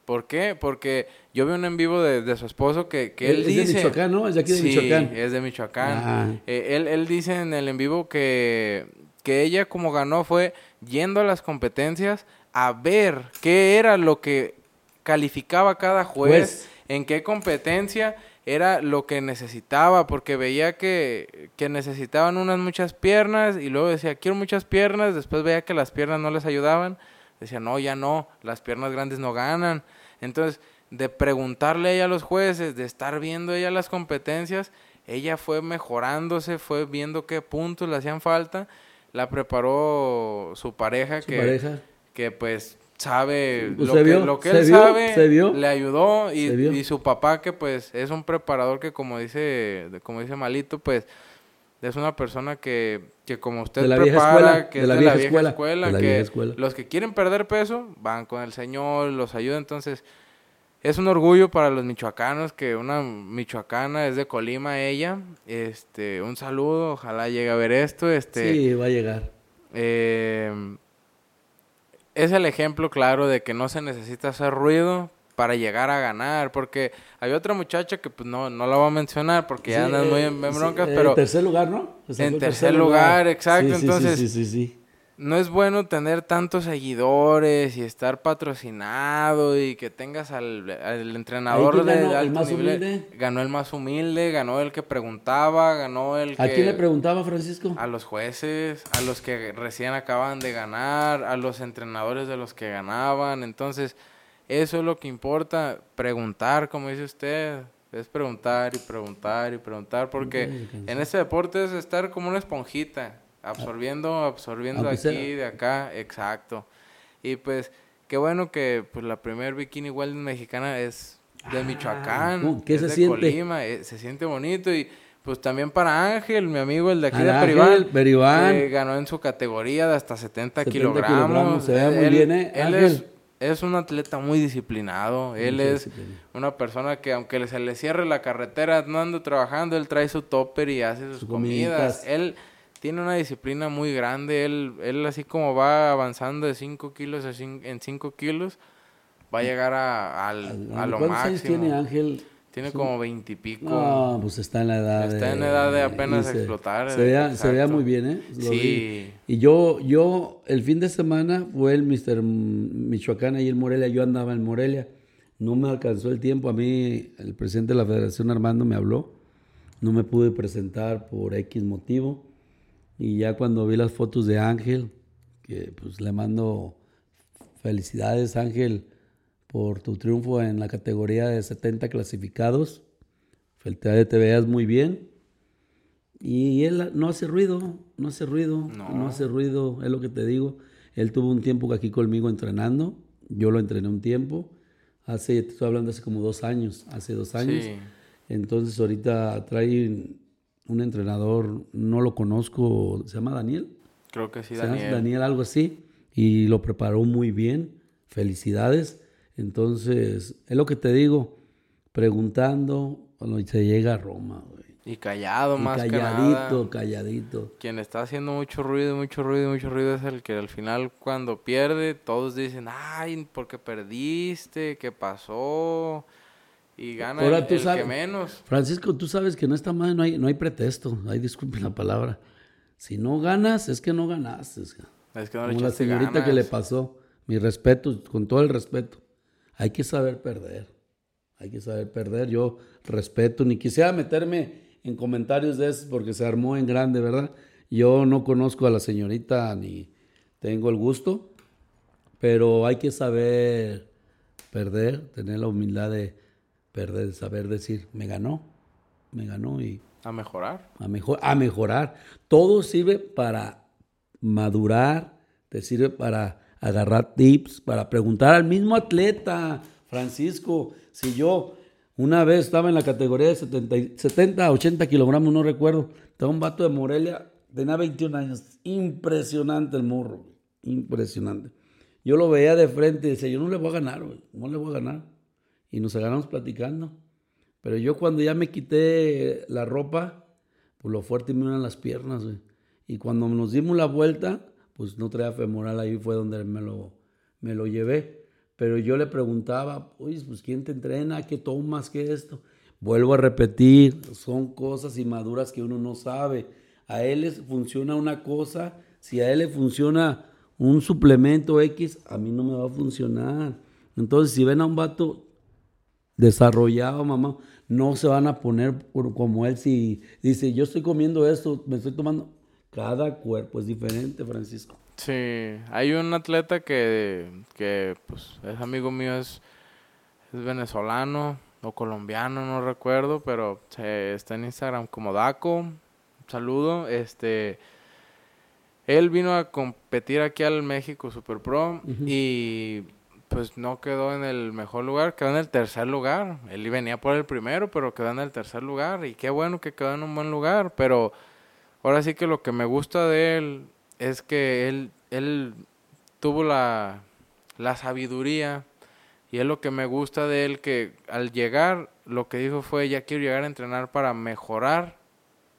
¿Por qué? Porque yo vi un en vivo de, su esposo que, que él dice... Es de Michoacán, ¿no? Es de aquí de sí, Michoacán. es de Michoacán. Eh, él, él dice en el en vivo que, que ella como ganó fue yendo a las competencias a ver qué era lo que calificaba cada juez, en qué competencia era lo que necesitaba, porque veía que, que necesitaban unas muchas piernas y luego decía, quiero muchas piernas, después veía que las piernas no les ayudaban, decía, no, ya no, las piernas grandes no ganan. Entonces, de preguntarle ella a los jueces, de estar viendo ella las competencias, ella fue mejorándose, fue viendo qué puntos le hacían falta, la preparó su pareja, que, que pues sabe pues lo, que, él sabe, le ayudó y, y, su papá que pues es un preparador que como dice, como dice Malito, pues es una persona que, que como usted prepara, que es de la vieja escuela, que los que quieren perder peso van con el Señor, los ayuda, entonces es un orgullo para los michoacanos que una michoacana es de Colima ella, este, un saludo, ojalá llegue a ver esto, este. Sí, va a llegar. Eh, es el ejemplo claro de que no se necesita hacer ruido para llegar a ganar, porque hay otra muchacha que pues no, no la voy a mencionar porque ya andan muy en, broncas, pero... En tercer lugar, ¿no? en tercer, lugar, exacto, entonces... Sí, sí, sí, No es bueno tener tantos seguidores y estar patrocinado y que tengas al, entrenador de ganó el más humilde? Ganó el más humilde, ganó el que preguntaba, ganó el que... ¿A quién le preguntaba, Francisco? A los jueces, a los que recién acaban de ganar, a los entrenadores de los que ganaban, entonces eso es lo que importa, preguntar, como dice usted, Es preguntar y preguntar y preguntar, porque en este deporte es estar como una esponjita, absorbiendo, absorbiendo aquí, de acá, exacto. Y pues, qué bueno que pues la primer bikini igual mexicana es de ah, Michoacán, ¿Qué se de siente? Colima, eh, se siente bonito y pues también para Ángel, mi amigo, el de aquí de Peribán, que ganó en su categoría de hasta 70, kilogramos. Se ve muy bien, ¿eh? Él es, es, un atleta muy disciplinado. él es una persona que aunque se le cierre la carretera, no anda trabajando, él trae su topper y hace sus, comidas. Él tiene una disciplina muy grande. Él, él así como va avanzando de 5 kilos en 5 kilos, va a llegar a, a, a lo máximo. tiene Ángel? Tiene como veintipico. No, pues está en la edad Está en la edad de apenas explotar. Se veía, se veía, muy bien, ¿eh? sí. Y yo, yo, el fin de semana fue el Mr. Michoacán ahí en Morelia. Yo andaba en Morelia. No me alcanzó el tiempo. A mí, el presidente de la Federación Armando me habló. No me pude presentar por X motivo. Y ya cuando vi las fotos de Ángel, que pues le mando felicidades, Ángel por tu triunfo en la categoría de 70 clasificados. Felicidades, te veas muy bien. Y él no hace ruido, no hace ruido, no. hace ruido, es lo que te digo. Él tuvo un tiempo aquí conmigo entrenando, yo lo entrené un tiempo, hace, te estoy hablando hace como dos años, hace dos años. Entonces ahorita trae un entrenador, no lo conozco, se llama Daniel. Creo que sí, Daniel. Daniel, algo así, y lo preparó muy bien, felicidades. Entonces, es lo que te digo, preguntando cuando se llega a Roma, güey. Y callado más calladito, calladito. Quien está haciendo mucho ruido, mucho ruido, mucho ruido es el que al final cuando pierde todos dicen, ay, ¿por qué perdiste? ¿Qué pasó? Y gana el, que menos. Francisco, tú sabes que no está mal, no hay, no hay pretexto, ahí disculpen la palabra. Si no ganas, es que no ganaste. Es que no le Como la señorita que le pasó. Mi respeto, con todo el respeto hay que saber perder. Hay que saber perder. Yo respeto, ni quisiera meterme en comentarios de eso porque se armó en grande, ¿verdad? Yo no conozco a la señorita ni tengo el gusto, pero hay que saber perder, tener la humildad de perder, saber decir, me ganó, me ganó y... A mejorar. A, mejor, a mejorar. Todo sirve para madurar, te sirve para agarrar tips, para preguntar al mismo atleta, Francisco, si yo una vez estaba en la categoría de 70, 80 kilogramos, no recuerdo, estaba un vato de Morelia, tenía 21 años, impresionante el morro, impresionante. Yo lo veía de frente y decía, yo no le voy a ganar, no le voy a ganar. Y nos agarramos platicando. Pero yo cuando ya me quité la ropa, pues lo fuerte me unan las piernas, Y cuando nos dimos la vuelta, pues no traía femoral, ahí fue donde me lo, me lo llevé. Pero yo le preguntaba, oye, pues ¿quién te entrena? ¿Qué tomas? ¿Qué esto? Vuelvo a repetir, son cosas inmaduras que uno no sabe. A él le funciona una cosa, si a él le funciona un suplemento X, a mí no me va a funcionar. Entonces, si ven a un vato desarrollado, mamá, no se van a poner como él si dice, yo estoy comiendo esto, me estoy tomando. Cada cuerpo es diferente, Francisco. Sí, hay un atleta que, que pues, es amigo mío, es, es venezolano o colombiano, no recuerdo, pero está en Instagram como Daco. saludo. Este, él vino a competir aquí al México Super Pro y pues no quedó en el mejor lugar, quedó en el tercer lugar. Él venía por el primero, pero quedó en el tercer lugar y qué bueno que quedó en un buen lugar, pero ahora sí que lo que me gusta de él es que él, él tuvo la, la sabiduría y es lo que me gusta de él que al llegar lo que dijo fue ya quiero llegar a entrenar para mejorar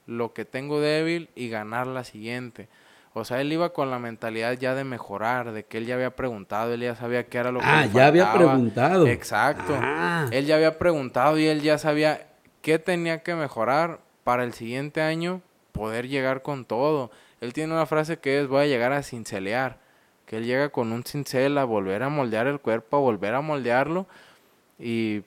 lo que tengo débil y ganar la siguiente. O sea, él iba con la mentalidad ya de mejorar, de que él ya había preguntado, él ya sabía qué era lo que Ah, ya había preguntado. Exacto. Ah. Él ya había preguntado y él ya sabía qué tenía que mejorar para el siguiente año poder llegar con todo. Él tiene una frase que es voy a llegar a cincelear, que él llega con un cincel a volver a moldear el cuerpo, a volver a moldearlo y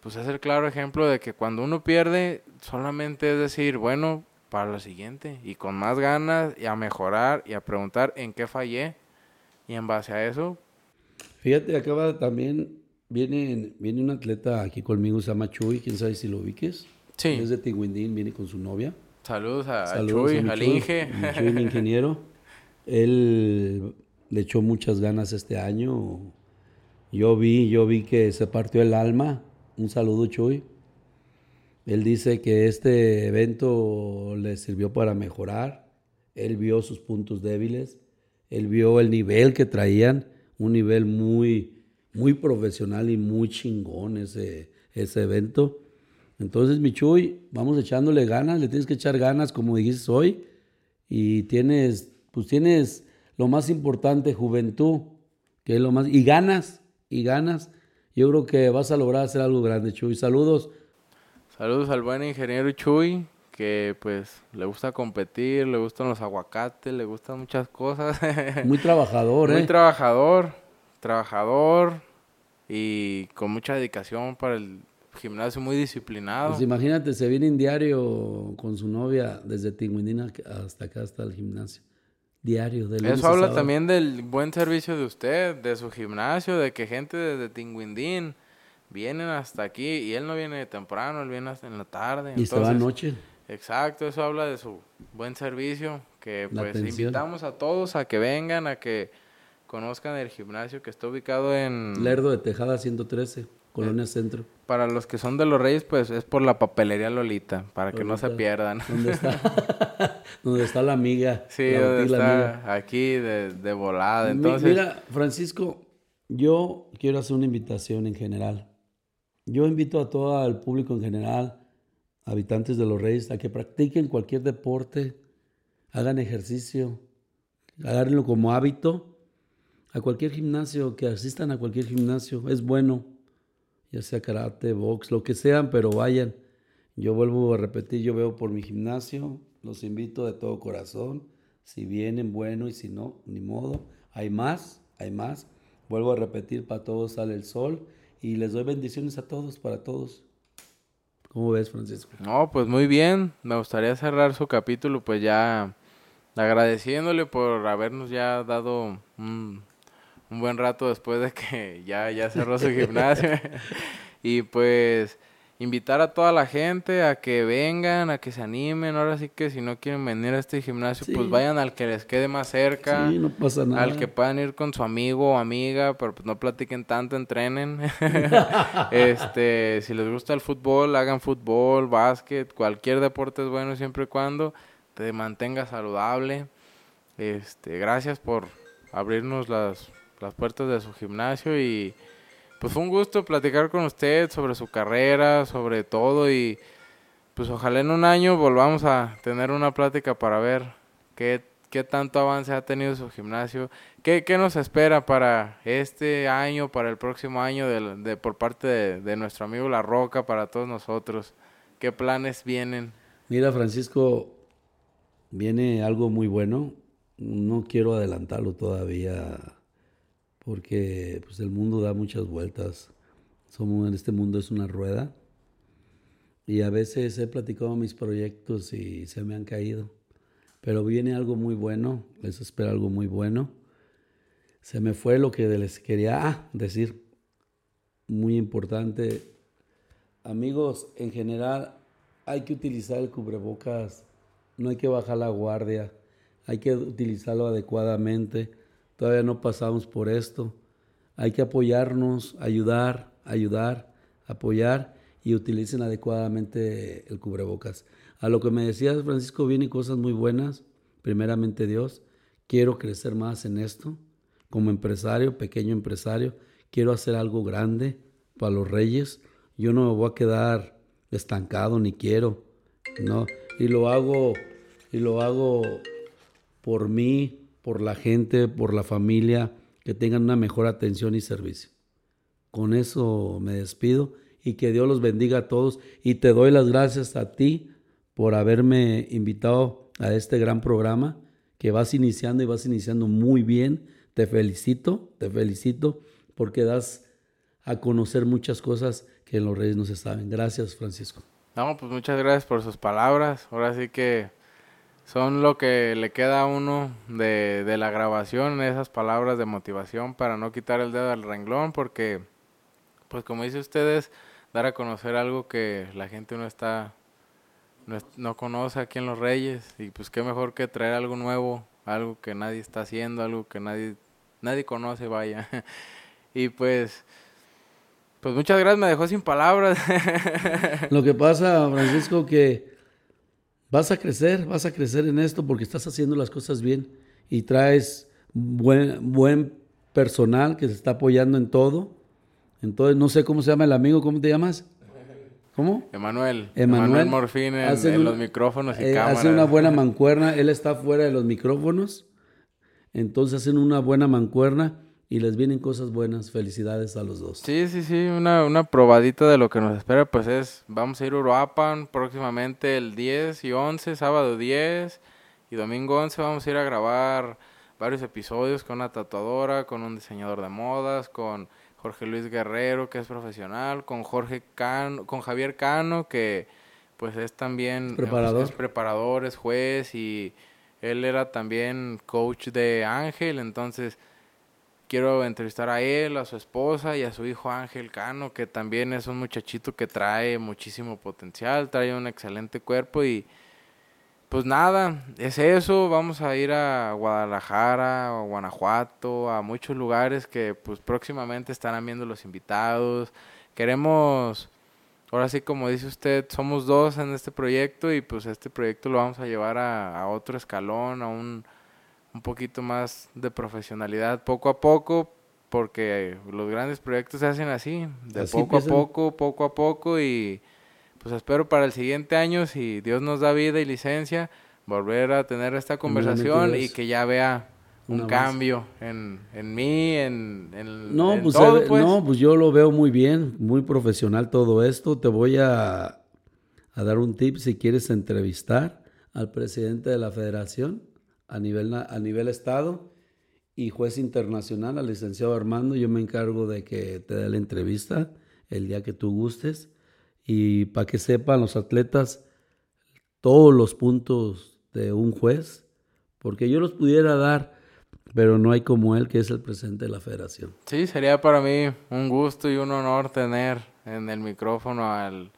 pues es el claro ejemplo de que cuando uno pierde solamente es decir, bueno, para lo siguiente y con más ganas y a mejorar y a preguntar en qué fallé y en base a eso. Fíjate, acaba también viene, viene un atleta aquí conmigo, se llama Chuy, quién sabe si lo ubiques. Sí. Es de Tinguindín, viene con su novia. Saludos a Saludos Chuy, a al Inge. Chuy, mi ingeniero. *laughs* Él le echó muchas ganas este año. Yo vi, yo vi que se partió el alma. Un saludo, Chuy. Él dice que este evento le sirvió para mejorar. Él vio sus puntos débiles. Él vio el nivel que traían, un nivel muy, muy profesional y muy chingón ese, ese evento. Entonces, mi Chuy, vamos echándole ganas, le tienes que echar ganas, como dijiste hoy, y tienes, pues tienes lo más importante, juventud, que es lo más, y ganas, y ganas. Yo creo que vas a lograr hacer algo grande, Chuy. Saludos. Saludos al buen ingeniero Chuy, que pues le gusta competir, le gustan los aguacates, le gustan muchas cosas. *laughs* Muy trabajador, Muy ¿eh? trabajador, trabajador y con mucha dedicación para el gimnasio, muy disciplinado. Pues imagínate, se viene en diario con su novia desde Tinguindina hasta acá, hasta el gimnasio. Diario, de lunes Eso habla también del buen servicio de usted, de su gimnasio, de que gente desde Tinguindín vienen hasta aquí y él no viene temprano, él viene hasta en la tarde. Y entonces- anoche. Exacto, eso habla de su buen servicio, que La pues invitamos a todos a que vengan, a que conozcan el gimnasio que está ubicado en... Lerdo de Tejada 113, Colonia Centro. Para los que son de los Reyes, pues es por la papelería Lolita, para que no se pierdan. ¿Dónde está? *laughs* ¿Dónde está la amiga? Sí, la donde amiga. está aquí de, de volada. Entonces, Mira, Francisco, yo quiero hacer una invitación en general. Yo invito a todo el público en general, habitantes de los Reyes, a que practiquen cualquier deporte, hagan ejercicio, agárrenlo como hábito, a cualquier gimnasio, que asistan a cualquier gimnasio, es bueno, ya sea karate, box, lo que sean, pero vayan. Yo vuelvo a repetir, yo veo por mi gimnasio, los invito de todo corazón. Si vienen, bueno, y si no, ni modo. Hay más, hay más. Vuelvo a repetir, para todos sale el sol. Y les doy bendiciones a todos, para todos. ¿Cómo ves, Francisco? no, pues muy bien. Me gustaría cerrar su capítulo, pues ya agradeciéndole por habernos ya dado un, un buen rato después de que ya, ya cerró su *laughs* gimnasio. y pues invitar a toda la gente a que vengan, a que se animen. Ahora sí que si no quieren venir a este gimnasio, pues vayan al que les quede más cerca. Sí, no pasa nada. Al que puedan ir con su amigo o amiga, pero pues no platiquen tanto, entrenen. *laughs* este, si les gusta el fútbol, hagan fútbol, básquet, cualquier deporte es bueno siempre y cuando te mantenga saludable. Este, gracias por abrirnos las, las puertas de su gimnasio y pues fue un gusto platicar con usted sobre su carrera, sobre todo y pues ojalá en un año volvamos a tener una plática para ver qué, qué tanto avance ha tenido su gimnasio, qué, qué nos espera para este año, para el próximo año de, de- por parte de, de nuestro amigo La Roca, para todos nosotros, qué planes vienen. Mira, Francisco, viene algo muy bueno. No quiero adelantarlo todavía porque pues, el mundo da muchas vueltas. Somos, en este mundo es una rueda. Y a veces he platicado mis proyectos y se me han caído. Pero viene algo muy bueno, les espera algo muy bueno. Se me fue lo que les quería ah, decir. Muy importante. Amigos, en general hay que utilizar el cubrebocas, no hay que bajar la guardia, hay que utilizarlo adecuadamente. Todavía no pasamos por esto. Hay que apoyarnos, ayudar, ayudar, apoyar y utilicen adecuadamente el cubrebocas. A lo que me decías, Francisco, vienen cosas muy buenas. Primeramente Dios, quiero crecer más en esto. Como empresario, pequeño empresario, quiero hacer algo grande para los reyes. Yo no me voy a quedar estancado ni quiero, ¿no? Y lo hago y lo hago por mí, por la gente, por la familia, que tengan una mejor atención y servicio. Con eso me despido y que Dios los bendiga a todos y te doy las gracias a ti por haberme invitado a este gran programa que vas iniciando y vas iniciando muy bien. Te felicito, te felicito porque das a conocer muchas cosas que en los Reyes no se saben. Gracias, Francisco. No, pues muchas gracias por sus palabras. Ahora sí que son lo que le queda a uno de, de la grabación, esas palabras de motivación para no quitar el dedo al renglón, porque pues como dice ustedes, dar a conocer algo que la gente no está, no, no conoce aquí en Los Reyes. Y pues qué mejor que traer algo nuevo, algo que nadie está haciendo, algo que nadie, nadie conoce, vaya. *laughs* y pues... Pues muchas gracias, me dejó sin palabras. *laughs* Lo que pasa, Francisco, que vas a crecer, vas a crecer en esto porque estás haciendo las cosas bien y traes buen, buen personal que se está apoyando en todo. Entonces, no sé cómo se llama el amigo, ¿cómo te llamas? ¿Cómo? Emanuel. Emanuel Morfín en, los micrófonos y eh, cámaras. Hace una buena *laughs* mancuerna, él está fuera de los micrófonos, entonces hacen una buena mancuerna y les vienen cosas buenas. Felicidades a los dos. Sí, sí, sí, una, una probadita de lo que nos espera, pues es, vamos a ir a Uruapan próximamente el 10 y 11, sábado 10 y domingo 11 vamos a ir a grabar varios episodios con una tatuadora, con un diseñador de modas, con Jorge Luis Guerrero, que es profesional, con Jorge Cano, con Javier Cano, que pues es también preparador, es preparador, es juez y él era también coach de Ángel, entonces quiero entrevistar a él, a su esposa y a su hijo Ángel Cano, que también es un muchachito que trae muchísimo potencial, trae un excelente cuerpo y pues nada, es eso, vamos a ir a Guadalajara, a Guanajuato, a muchos lugares que pues próximamente estarán viendo los invitados. Queremos, ahora sí como dice usted, somos dos en este proyecto y pues este proyecto lo vamos a llevar a, a otro escalón, a un un poquito más de profesionalidad poco a poco, porque los grandes proyectos se hacen así, de poco a poco, poco a poco y pues espero para el siguiente año, si Dios nos da vida y licencia, volver a tener esta conversación y que ya vea un cambio en, en mí, en, en, no, pues, todo, pues. No, pues yo lo veo muy bien, muy profesional todo esto. Te voy a, a dar un tip si quieres entrevistar al presidente de la federación a nivel, a nivel estado y juez internacional, al licenciado Armando. Yo me encargo de que te dé la entrevista el día que tú gustes y para que sepan los atletas todos los puntos de un juez, porque yo los pudiera dar, pero no hay como él que es el presidente de la federación. Sí, sería para mí un gusto y un honor tener en el micrófono al,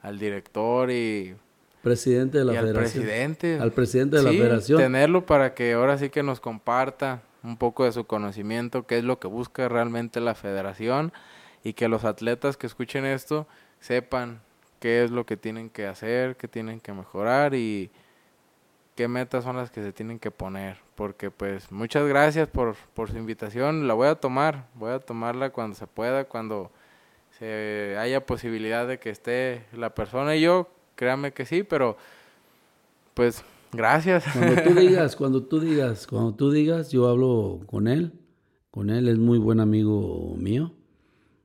al director y presidente de la y federación. Al presidente. Al presidente de la federación. Tenerlo para que ahora sí que nos comparta un poco de su conocimiento, qué es lo que busca realmente la federación y que los atletas que escuchen esto sepan qué es lo que tienen que hacer, qué tienen que mejorar y qué metas son las que se tienen que poner. Porque pues muchas gracias por, por su invitación, la voy a tomar, voy a tomarla cuando se pueda, cuando se haya posibilidad de que esté la persona y yo créame que sí, pero pues gracias. Cuando tú *laughs* digas, cuando tú digas, cuando tú digas, yo hablo con él, con él es muy buen amigo mío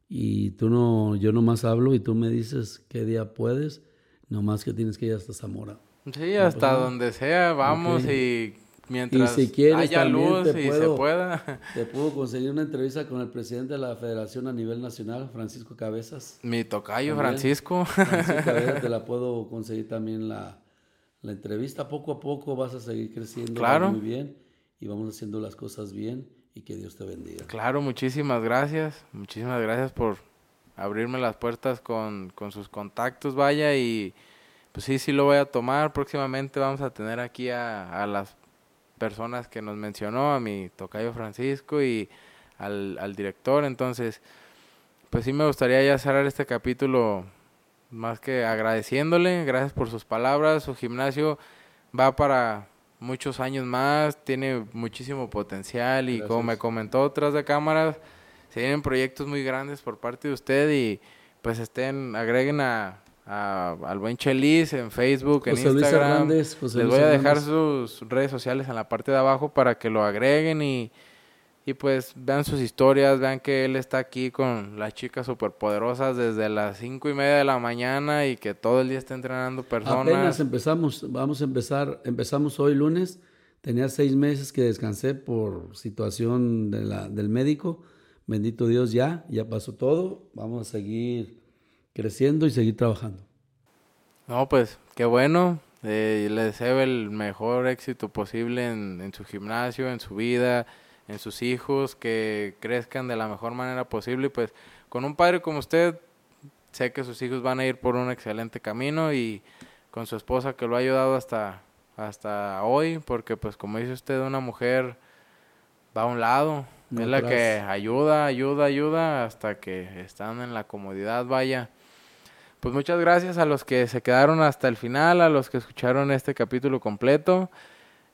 y tú no, yo nomás hablo y tú me dices qué día puedes, nomás que tienes que ir hasta Zamora. Sí, hasta donde sea, vamos y mientras y si quieres, haya luz y se pueda. *laughs* Te puedo conseguir una entrevista con el presidente de la federación a nivel nacional, Francisco Cabezas. Mi tocayo, Francisco. *laughs* Francisco Cabezas, te la puedo conseguir también la, la entrevista. Poco a poco vas a seguir creciendo claro. muy bien y vamos haciendo las cosas bien y que Dios te bendiga. Claro, muchísimas gracias. Muchísimas gracias por abrirme las puertas con, con sus contactos, vaya, y pues sí, sí lo voy a tomar. Próximamente vamos a tener aquí a, a las personas que nos mencionó, a mi tocayo Francisco y al, al director. Entonces, pues sí me gustaría ya cerrar este capítulo más que agradeciéndole, gracias por sus palabras, su gimnasio va para muchos años más, tiene muchísimo potencial y como me comentó tras de cámaras, se vienen proyectos muy grandes por parte de usted y pues estén, agreguen a, al buen Chelis en Facebook, en Instagram. Les voy a dejar sus redes sociales en la parte de abajo para que lo agreguen y, y pues vean sus historias, vean que él está aquí con las chicas superpoderosas desde las cinco y media de la mañana y que todo el día está entrenando personas. Apenas empezamos, vamos a empezar, empezamos hoy lunes, tenía seis meses que descansé por situación de la, del médico, bendito Dios ya, ya pasó todo, vamos a seguir creciendo y seguir trabajando. No, pues qué bueno. Eh, le deseo el mejor éxito posible en, en, su gimnasio, en su vida, en sus hijos, que crezcan de la mejor manera posible. Y pues con un padre como usted, sé que sus hijos van a ir por un excelente camino y con su esposa que lo ha ayudado hasta, hasta hoy, porque pues como dice usted, una mujer va a un lado, No es la que ayuda, ayuda, ayuda hasta que están en la comodidad, vaya. Pues muchas gracias a los que se quedaron hasta el final, a los que escucharon este capítulo completo.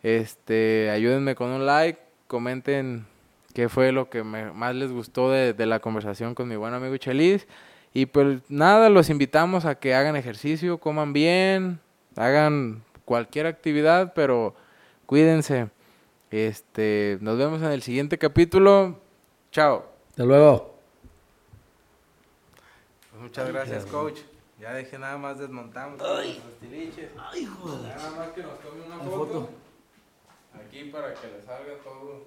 Este, ayúdenme con un like, comenten qué fue lo que me- más les gustó de, de la conversación con mi buen amigo Chelis. Y pues nada, los invitamos a que hagan ejercicio, coman bien, hagan cualquier actividad, pero cuídense. Este, nos vemos en el siguiente capítulo. Chao. Hasta luego. Pues muchas gracias, coach. Ya dejé nada más desmontamos los tiliches. Ay, joder. Nada más que nos tome una Una foto. foto. Aquí para que le salga todo.